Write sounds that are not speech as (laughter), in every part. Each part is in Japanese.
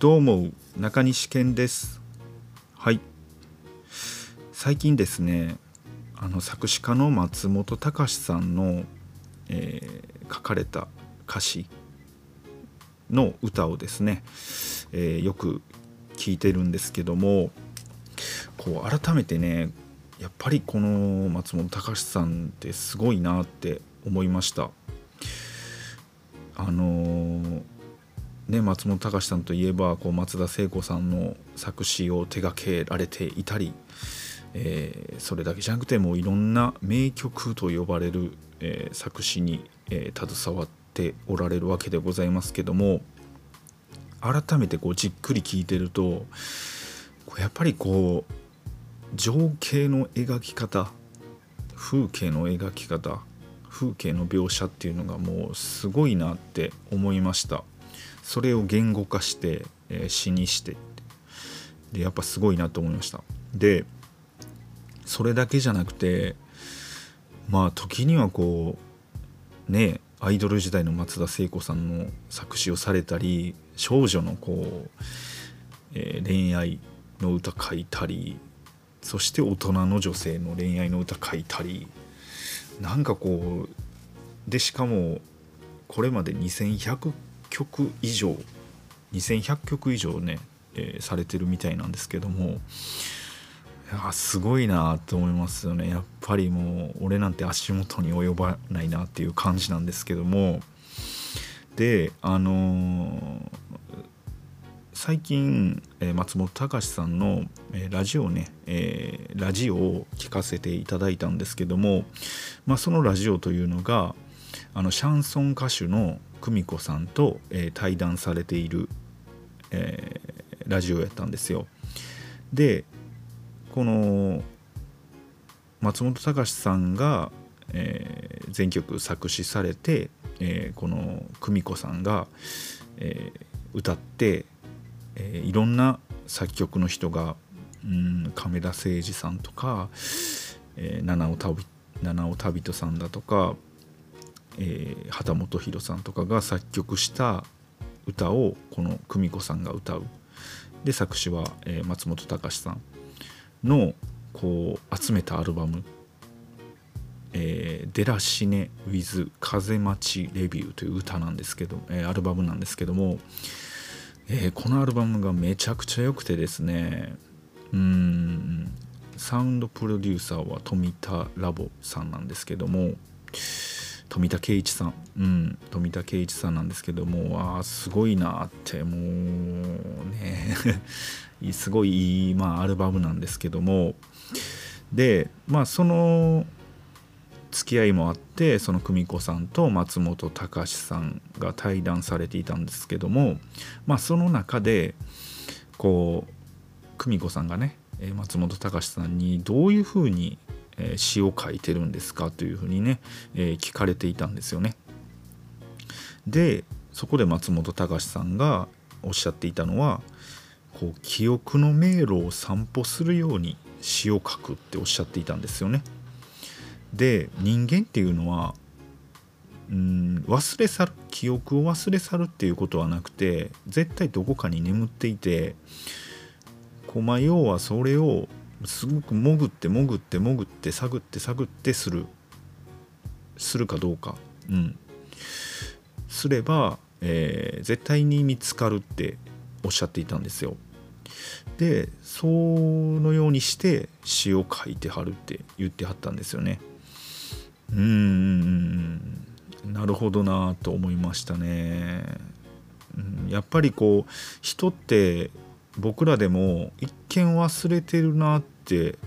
どうも中西健です。はい。最近ですねあの作詞家の松本隆さんの、えー、書かれた歌詞の歌をですね、えー、よく聞いてるんですけどもこう改めてねやっぱりこの松本隆さんってすごいなって思いました。あのーね、松本隆さんといえばこう松田聖子さんの作詞を手掛けられていたり、えー、それだけじゃなくてもいろんな名曲と呼ばれる、えー、作詞に、えー、携わっておられるわけでございますけども改めてこうじっくり聞いてるとやっぱりこう情景の描き方風景の描き方風景の描写っていうのがもうすごいなって思いました。それを言語化して、えー、詩にしてでやっぱすごいなと思いました。でそれだけじゃなくてまあ時にはこうねアイドル時代の松田聖子さんの作詞をされたり少女のこう、えー、恋愛の歌書いたりそして大人の女性の恋愛の歌書いたりなんかこうでしかもこれまで2100曲以上2100曲以上ね、えー、されてるみたいなんですけどもいすごいなと思いますよね。やっぱりもう俺なんて足元に及ばないなっていう感じなんですけども。であのー、最近、え、松本隆さんの、え、ラジオね、えラジオを聞かせていただいたんですけども、まあ、そのラジオというのがあのシャンソン歌手の久美子さんと、えー、対談されている、えー、ラジオやったんですよ。でこの松本隆さんが、えー、全曲作詞されて、えー、この久美子さんが、えー、歌って、えー、いろんな作曲の人が、うん、亀田誠二さんとか、えー、七尾旅人さんだとかえー、畑本博さんとかが作曲した歌をこの久美子さんが歌う。で作詞は、えー、松本隆さんのこう集めたアルバム「え、デラシネ・ウィズ・風待ちレビュー」という歌なんですけど、えー、アルバムなんですけども、えー、このアルバムがめちゃくちゃ良くてですね。うん。サウンドプロデューサーは富田ラボさんなんですけども。富田圭一さん、うん、富田圭一さんなんですけどもあすごいなってもうね (laughs) すごいいい、まあ、アルバムなんですけども。でまあその付き合いもあってその久美子さんと松本隆さんが対談されていたんですけどもまあその中でこう久美子さんがね松本隆さんにどういうふうにえ詩を書いてるんですかというふうにね、え聞かれていたんですよね。でそこで松本隆さんがおっしゃっていたのはこう記憶の迷路を散歩するように詩を書くっておっしゃっていたんですよね。で人間っていうのはうん忘れ去る記憶を忘れ去るっていうことはなくて絶対どこかに眠っていてこうまあ要はそれをすごく潜って潜って潜って探って探ってする。するかどうか。うん。すれば、えー、絶対に見つかるっておっしゃっていたんですよ。でそのようにして詩を書いてはるって言ってはったんですよね。うーんなるほどなと思いましたね、やっぱりこう人って僕らでも一見忘れてるなっって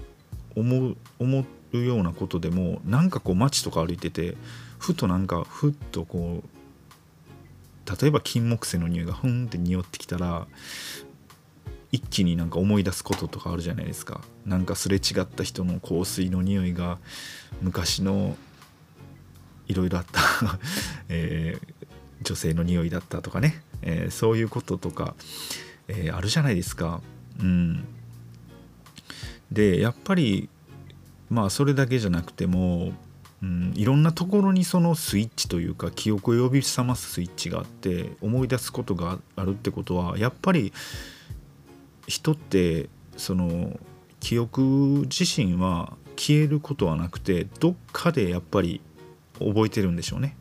思う思うようなことでもなんかこう街とか歩いててふとなんかふっとこう例えば金木犀の匂いがふんって匂ってきたら一気になんか思い出すこととかあるじゃないですか。なんかすれ違った人の香水の匂いが昔のいろいろあった (laughs) えー、女性の匂いだったとかね、えー、そういうこととかえー、あるじゃないですか。うん、でやっぱりまあそれだけじゃなくてもうん、いろんなところにそのスイッチというか記憶を呼び覚ますスイッチがあって思い出すことがあるってことはやっぱり人ってその記憶自身は消えることはなくてどっかでやっぱり覚えてるんでしょうね。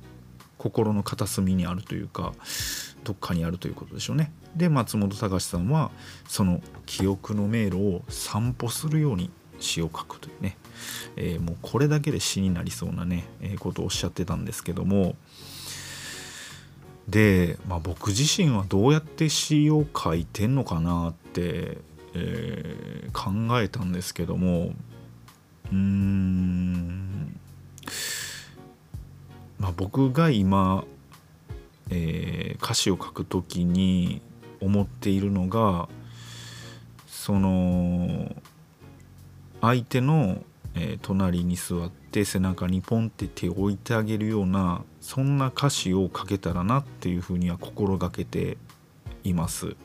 心の片隅にあるというか。どっかにあるということでしょうね。で松本隆さんはその記憶の迷路を散歩するように詩を書くというね。えー、もうこれだけで詩になりそうなね、えー、ことをおっしゃってたんですけども。で、まあ、僕自身はどうやって詩を書いてんのかなって、えー、考えたんですけども。うーん。まあ僕が今、えー、歌詞を書くときに思っているのがその相手のえー、隣に座って背中にポンって手を置いてあげるようなそんな歌詞を書けたらなっていうふうには心がけています。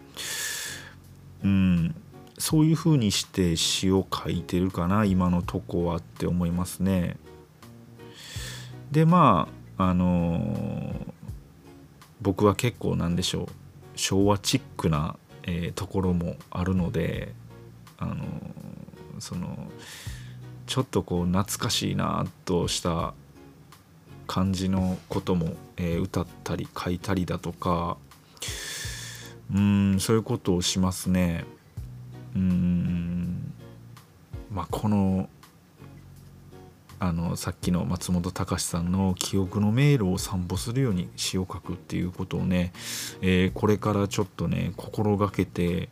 うんそういうふうにして詩を書いてるかな今のとこはって思いますね。でまああのー、僕は結構なんでしょう昭和チックな、えー、ところもあるのであのー、そのちょっとこう懐かしいなとした感じのことも、えー、歌ったり書いたりだとかうんそういうことをしますね。うんまあこのあのさっきの松本隆さんの記憶の迷路を散歩するように詩を書くっていうことをね、えー、これからちょっとね心がけて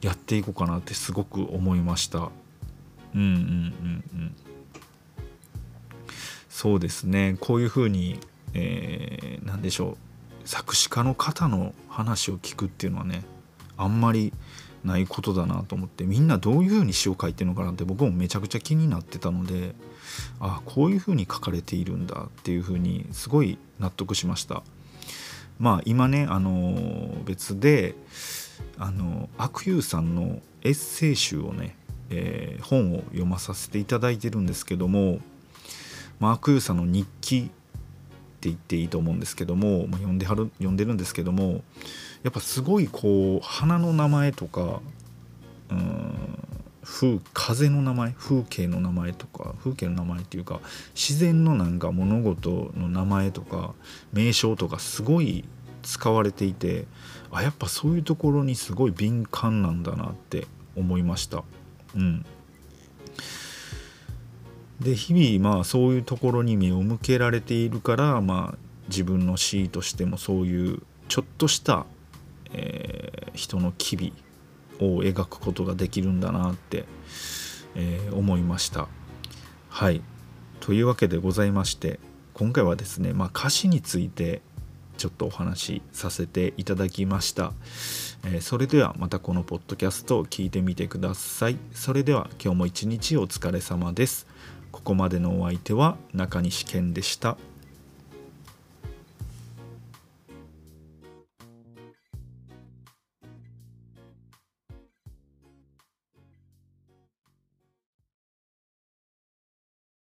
やっていこうかなってすごく思いました。うんうんうんうん。そうですね。こういうふうに、えー、何でしょう。作詞家の方の話を聞くっていうのはねあんまりないことだなと思ってみんなどういうふうに詩を書いてるのかなって僕もめちゃくちゃ気になってたのでああこういうふうに書かれているんだっていうふうにすごい納得しました。まあ今ねあの別であの悪友さんのエッセイ集をねえー、本を読まさせていただいてるんですけどもマーク・ユーさんの日記って言っていいと思うんですけども、まあ、読んではる読んでるんですけどもやっぱすごいこう花の名前とかうん風風の名前風景の名前とか風景の名前っていうか自然のなんか物事の名前とか名称とかすごい使われていてあやっぱそういうところにすごい敏感なんだなって思いました。うん、で日々まあそういうところに目を向けられているからまあ自分の詩としてもそういうちょっとした、えー、人の機微を描くことができるんだなって、えー、思いました。はいというわけでございまして今回はですね、まあ、歌詞についてちょっとお話しさせていただきました。えー、それではまたこのポッドキャストを聞いてみてください。それでは今日も一日お疲れ様です。ここまでのお相手は中西健でした。